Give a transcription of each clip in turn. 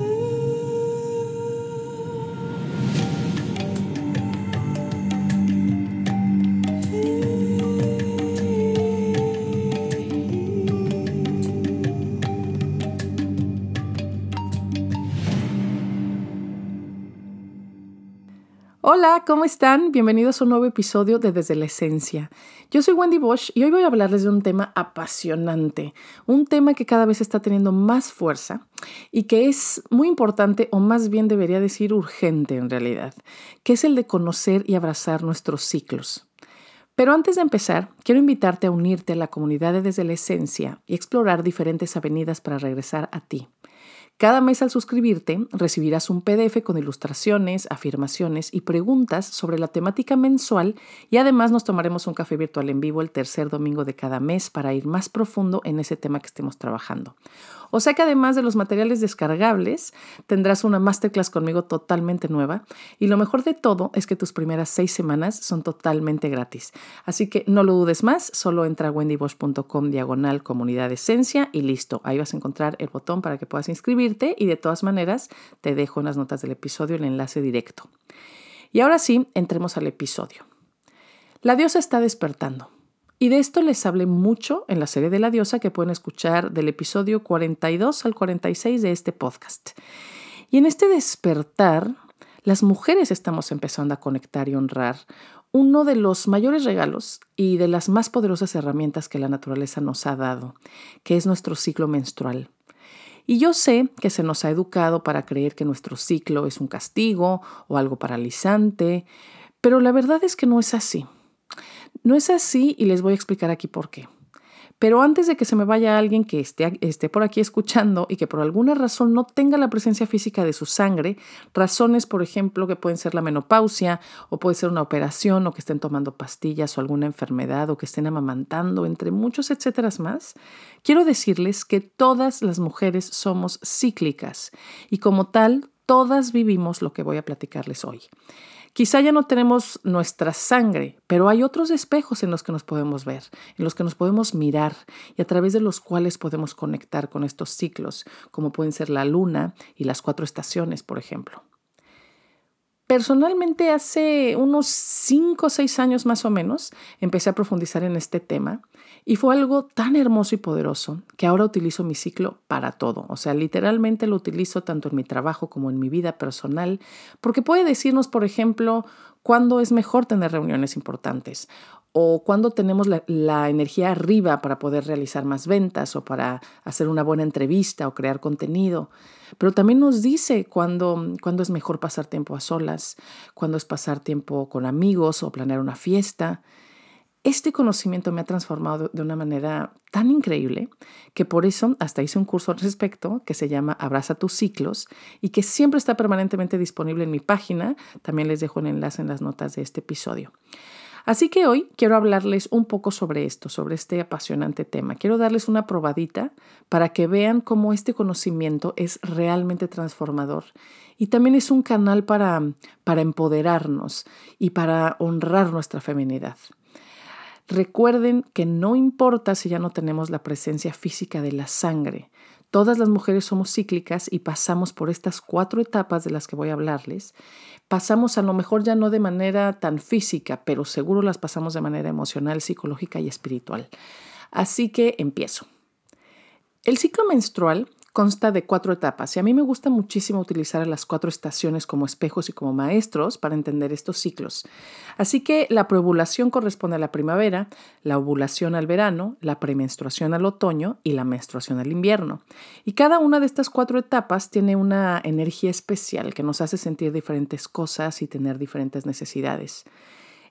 Ooh. Hola, ¿cómo están? Bienvenidos a un nuevo episodio de Desde la Esencia. Yo soy Wendy Bosch y hoy voy a hablarles de un tema apasionante, un tema que cada vez está teniendo más fuerza y que es muy importante o más bien debería decir urgente en realidad, que es el de conocer y abrazar nuestros ciclos. Pero antes de empezar, quiero invitarte a unirte a la comunidad de Desde la Esencia y explorar diferentes avenidas para regresar a ti. Cada mes al suscribirte recibirás un PDF con ilustraciones, afirmaciones y preguntas sobre la temática mensual y además nos tomaremos un café virtual en vivo el tercer domingo de cada mes para ir más profundo en ese tema que estemos trabajando. O sea que además de los materiales descargables, tendrás una masterclass conmigo totalmente nueva y lo mejor de todo es que tus primeras seis semanas son totalmente gratis. Así que no lo dudes más, solo entra a wendybosch.com diagonal comunidad esencia y listo. Ahí vas a encontrar el botón para que puedas inscribirte y de todas maneras te dejo en las notas del episodio el enlace directo. Y ahora sí, entremos al episodio. La diosa está despertando. Y de esto les hablé mucho en la serie de la diosa que pueden escuchar del episodio 42 al 46 de este podcast. Y en este despertar, las mujeres estamos empezando a conectar y honrar uno de los mayores regalos y de las más poderosas herramientas que la naturaleza nos ha dado, que es nuestro ciclo menstrual. Y yo sé que se nos ha educado para creer que nuestro ciclo es un castigo o algo paralizante, pero la verdad es que no es así. No es así y les voy a explicar aquí por qué. Pero antes de que se me vaya alguien que esté, esté, por aquí escuchando y que por alguna razón no tenga la presencia física de su sangre, razones, por ejemplo, que pueden ser la menopausia o puede ser una operación o que estén tomando pastillas o alguna enfermedad o que estén amamantando, entre muchos etcétera más, quiero decirles que todas las mujeres somos cíclicas y como tal, todas vivimos lo que voy a platicarles hoy. Quizá ya no tenemos nuestra sangre, pero hay otros espejos en los que nos podemos ver, en los que nos podemos mirar y a través de los cuales podemos conectar con estos ciclos, como pueden ser la luna y las cuatro estaciones, por ejemplo. Personalmente, hace unos 5 o 6 años más o menos, empecé a profundizar en este tema y fue algo tan hermoso y poderoso que ahora utilizo mi ciclo para todo. O sea, literalmente lo utilizo tanto en mi trabajo como en mi vida personal, porque puede decirnos, por ejemplo, cuándo es mejor tener reuniones importantes o cuándo tenemos la, energía arriba para poder realizar más ventas o para hacer una buena entrevista o crear contenido. Pero también nos dice cuándo, cuándo es mejor pasar tiempo a solas, cuándo es pasar tiempo con amigos o planear una fiesta. Este conocimiento me ha transformado de una manera tan increíble que por eso hasta hice un curso al respecto que se llama Abraza tus ciclos y que siempre está permanentemente disponible en mi página. También les dejo el enlace en las notas de este episodio. Así que hoy quiero hablarles un poco sobre esto, sobre este apasionante tema. Quiero darles una probadita para que vean cómo este conocimiento es realmente transformador y también es un canal para, para empoderarnos y para honrar nuestra feminidad. Recuerden que no importa si ya no tenemos la presencia física de la sangre, Todas las mujeres somos cíclicas y pasamos por estas cuatro etapas de las que voy a hablarles. Pasamos a lo mejor ya no de manera tan física, pero seguro las pasamos de manera emocional, psicológica y espiritual. Así que empiezo. El ciclo menstrual consta de cuatro etapas y a mí me gusta muchísimo utilizar las cuatro estaciones como espejos y como maestros para entender estos ciclos. Así que la preovulación corresponde a la primavera, la ovulación al verano, la premenstruación al otoño y la menstruación al invierno. Y cada una de estas cuatro etapas tiene una energía especial que nos hace sentir diferentes cosas y tener diferentes necesidades.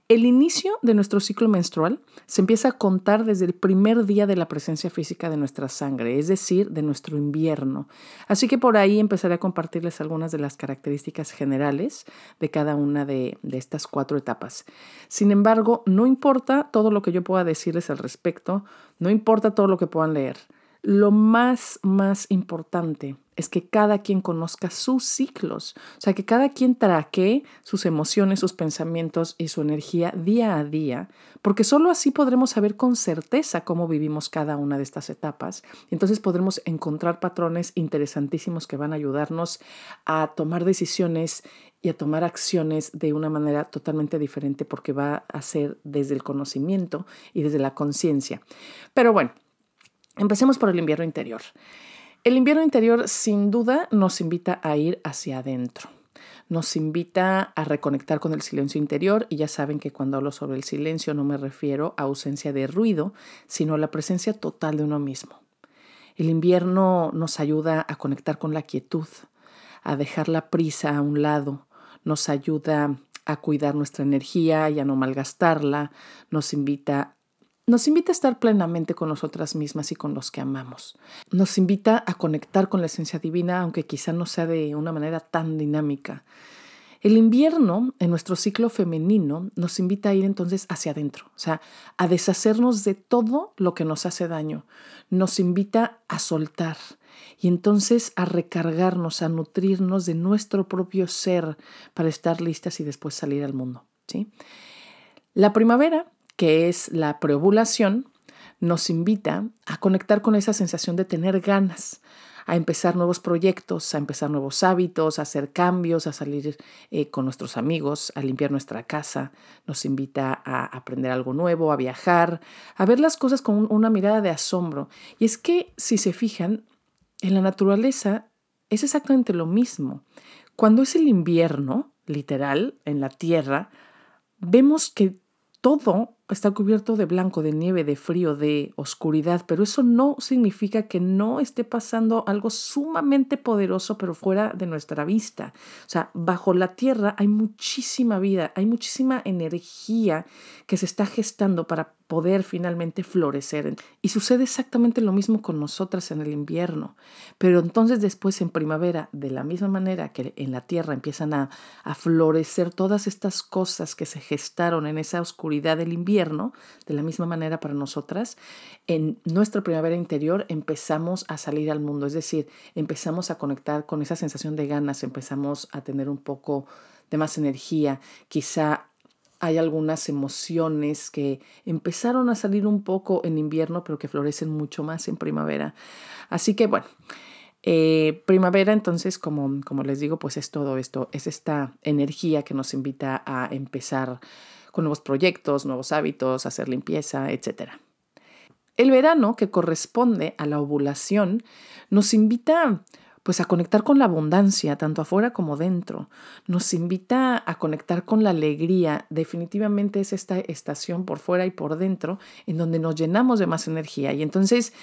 El inicio de nuestro ciclo menstrual se empieza a contar desde el primer día de la presencia física de nuestra sangre, es decir, de nuestro invierno. Así que por ahí empezaré a compartirles algunas de las características generales de cada una de, estas cuatro etapas. Sin embargo, no importa todo lo que yo pueda decirles al respecto, no importa todo lo que puedan leer. Lo más, más importante es que cada quien conozca sus ciclos, o sea, que cada quien traque sus emociones, sus pensamientos y su energía día a día, porque solo así podremos saber con certeza cómo vivimos cada una de estas etapas. Entonces podremos encontrar patrones interesantísimos que van a ayudarnos a tomar decisiones y a tomar acciones de una manera totalmente diferente porque va a ser desde el conocimiento y desde la conciencia. Pero bueno, empecemos por el invierno interior. El invierno interior sin duda nos invita a ir hacia adentro. Nos invita a reconectar con el silencio interior y ya saben que cuando hablo sobre el silencio no me refiero a ausencia de ruido, sino a la presencia total de uno mismo. El invierno nos ayuda a conectar con la quietud, a dejar la prisa a un lado, nos ayuda a cuidar nuestra energía y a no malgastarla, nos invita nos invita a estar plenamente con nosotras mismas y con los que amamos. Nos invita a conectar con la esencia divina, aunque quizá no sea de una manera tan dinámica. El invierno, en nuestro ciclo femenino, nos invita a ir entonces hacia adentro, o sea, a deshacernos de todo lo que nos hace daño. Nos invita a soltar y entonces a recargarnos, a nutrirnos de nuestro propio ser para estar listas y después salir al mundo. ¿sí? La primavera que es la preovulación, nos invita a conectar con esa sensación de tener ganas, a empezar nuevos proyectos, a empezar nuevos hábitos, a hacer cambios, a salir eh, con nuestros amigos, a limpiar nuestra casa, nos invita a aprender algo nuevo, a viajar, a ver las cosas con una mirada de asombro. Y es que, si se fijan, en la naturaleza es exactamente lo mismo. Cuando es el invierno, literal, en la tierra, vemos que todo está cubierto de blanco, de nieve, de frío, de oscuridad, pero eso no significa que no esté pasando algo sumamente poderoso, pero fuera de nuestra vista. O sea, bajo la tierra hay muchísima vida, hay muchísima energía que se está gestando para poder finalmente florecer. Y sucede exactamente lo mismo con nosotras en el invierno. Pero entonces después en primavera, de la misma manera que en la tierra empiezan a, a florecer todas estas cosas que se gestaron en esa oscuridad del invierno, de la misma manera para nosotras, en nuestra primavera interior empezamos a salir al mundo. Es decir, empezamos a conectar con esa sensación de ganas, empezamos a tener un poco de más energía, quizá hay algunas emociones que empezaron a salir un poco en invierno, pero que florecen mucho más en primavera. Así que bueno, eh, primavera entonces, como, como les digo, pues es todo esto, es esta energía que nos invita a empezar con nuevos proyectos, nuevos hábitos, hacer limpieza, etc. El verano, que corresponde a la ovulación, nos invita pues a conectar con la abundancia, tanto afuera como dentro. Nos invita a conectar con la alegría. Definitivamente es esta estación por fuera y por dentro en donde nos llenamos de más energía y entonces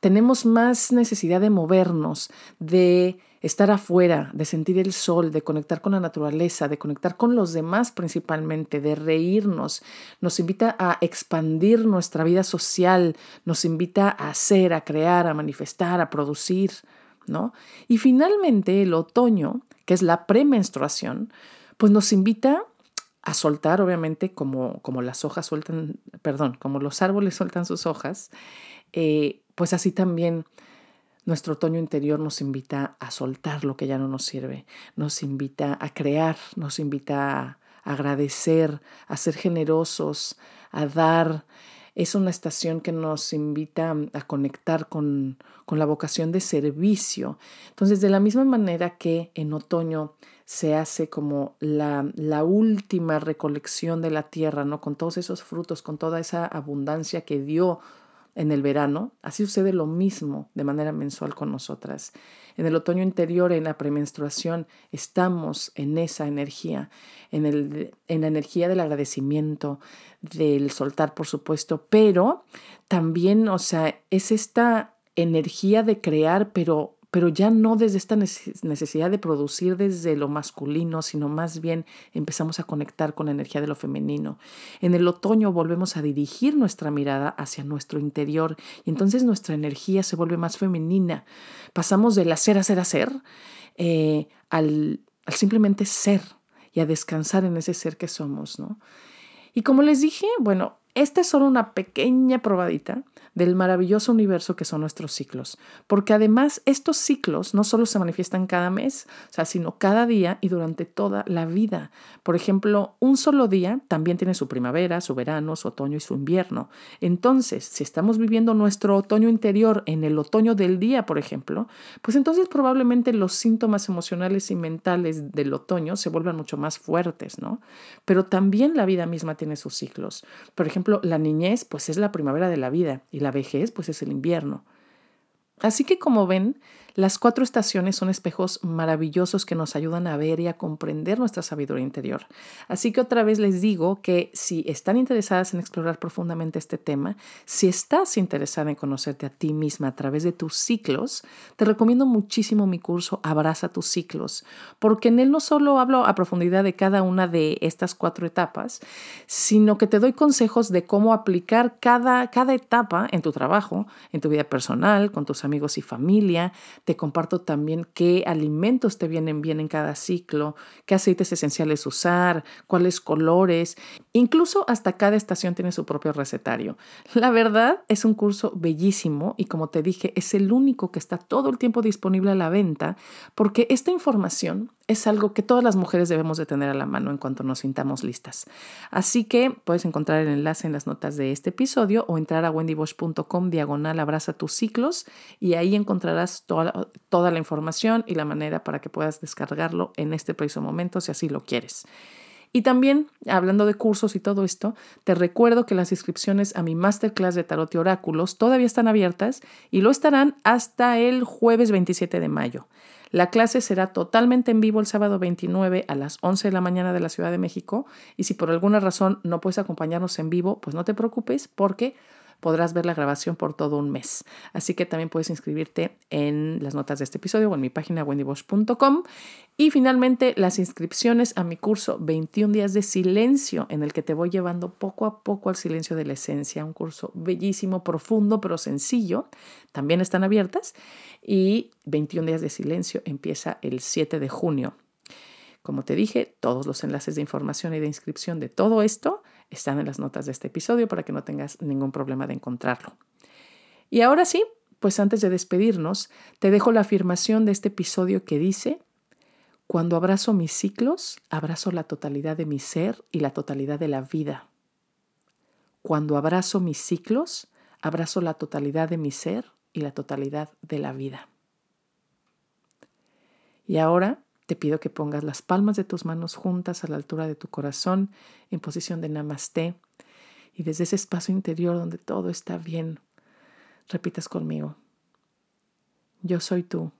tenemos más necesidad de movernos, de estar afuera, de sentir el sol, de conectar con la naturaleza, de conectar con los demás principalmente, de reírnos, nos invita a expandir nuestra vida social, nos invita a hacer, a crear, a manifestar, a producir. Y finalmente el otoño, que es la premenstruación, pues nos invita a soltar, obviamente, como, como las hojas sueltan, perdón, como los árboles sueltan sus hojas, eh, pues así también nuestro otoño interior nos invita a soltar lo que ya no nos sirve, nos invita a crear, nos invita a agradecer, a ser generosos, a dar, es una estación que nos invita a conectar con, con la vocación de servicio. Entonces, de la misma manera que en otoño se hace como la, la, última recolección de la tierra, ¿no? Con todos esos frutos, con toda esa abundancia que dio en el verano, así sucede lo mismo de manera mensual con nosotras. En el otoño interior, en la premenstruación, estamos en esa energía, en, el, en la energía del agradecimiento, del soltar, por supuesto, pero también, o sea, es esta energía de crear, pero pero ya no desde esta necesidad de producir desde lo masculino, sino más bien empezamos a conectar con la energía de lo femenino. En el otoño volvemos a dirigir nuestra mirada hacia nuestro interior y entonces nuestra energía se vuelve más femenina. Pasamos del hacer, hacer, hacer eh, al, al simplemente ser y a descansar en ese ser que somos, ¿no? Y como les dije, bueno, esta es solo una pequeña probadita del maravilloso universo que son nuestros ciclos, porque además estos ciclos no solo se manifiestan cada mes, o sea, sino cada día y durante toda la vida. Por ejemplo, un solo día también tiene su primavera, su verano, su otoño y su invierno. Entonces, si estamos viviendo nuestro otoño interior en el otoño del día, por ejemplo, pues entonces probablemente los síntomas emocionales y mentales del otoño se vuelvan mucho más fuertes, ¿no? Pero también la vida misma tiene sus ciclos. Por ejemplo, la niñez, pues es la primavera de la vida y la vejez, pues es el invierno. Así que como ven, las cuatro estaciones son espejos maravillosos que nos ayudan a ver y a comprender nuestra sabiduría interior. Así que otra vez les digo que si están interesadas en explorar profundamente este tema, si estás interesada en conocerte a ti misma a través de tus ciclos, te recomiendo muchísimo mi curso Abraza tus ciclos, porque en él no solo hablo a profundidad de cada una de estas cuatro etapas, sino que te doy consejos de cómo aplicar cada, cada etapa en tu trabajo, en tu vida personal, con tus amigos y familia, te comparto también qué alimentos te vienen bien en cada ciclo, qué aceites esenciales usar, cuáles colores, incluso hasta cada estación tiene su propio recetario. La verdad es un curso bellísimo y como te dije, es el único que está todo el tiempo disponible a la venta porque esta información es algo que todas las mujeres debemos de tener a la mano en cuanto nos sintamos listas. Así que puedes encontrar el enlace en las notas de este episodio o entrar a wendybosch.com diagonal abraza tus ciclos y ahí encontrarás toda, toda la información y la manera para que puedas descargarlo en este preciso momento si así lo quieres. Y también, hablando de cursos y todo esto, te recuerdo que las inscripciones a mi masterclass de tarot y oráculos todavía están abiertas y lo estarán hasta el jueves 27 de mayo. La clase será totalmente en vivo el sábado 29 a las 11 de la mañana de la Ciudad de México y si por alguna razón no puedes acompañarnos en vivo, pues no te preocupes porque podrás ver la grabación por todo un mes. Así que también puedes inscribirte en las notas de este episodio o en mi página wendybosch.com. Y finalmente, las inscripciones a mi curso 21 días de silencio, en el que te voy llevando poco a poco al silencio de la esencia, un curso bellísimo, profundo, pero sencillo, también están abiertas. Y 21 días de silencio empieza el 7 de junio. Como te dije, todos los enlaces de información y de inscripción de todo esto están en las notas de este episodio para que no tengas ningún problema de encontrarlo. Y ahora sí, pues antes de despedirnos, te dejo la afirmación de este episodio que dice, cuando abrazo mis ciclos, abrazo la totalidad de mi ser y la totalidad de la vida. Cuando abrazo mis ciclos, abrazo la totalidad de mi ser y la totalidad de la vida. Y ahora te pido que pongas las palmas de tus manos juntas a la altura de tu corazón en posición de namaste y desde ese espacio interior donde todo está bien, repitas conmigo. Yo soy tú,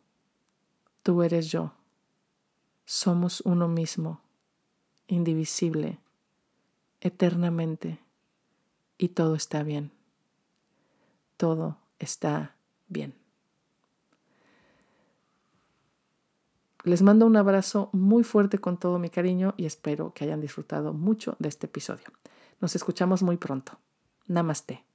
tú eres yo, somos uno mismo, indivisible, eternamente, y todo está bien. Todo está bien. Les mando un abrazo muy fuerte con todo mi cariño y espero que hayan disfrutado mucho de este episodio. Nos escuchamos muy pronto. Namaste.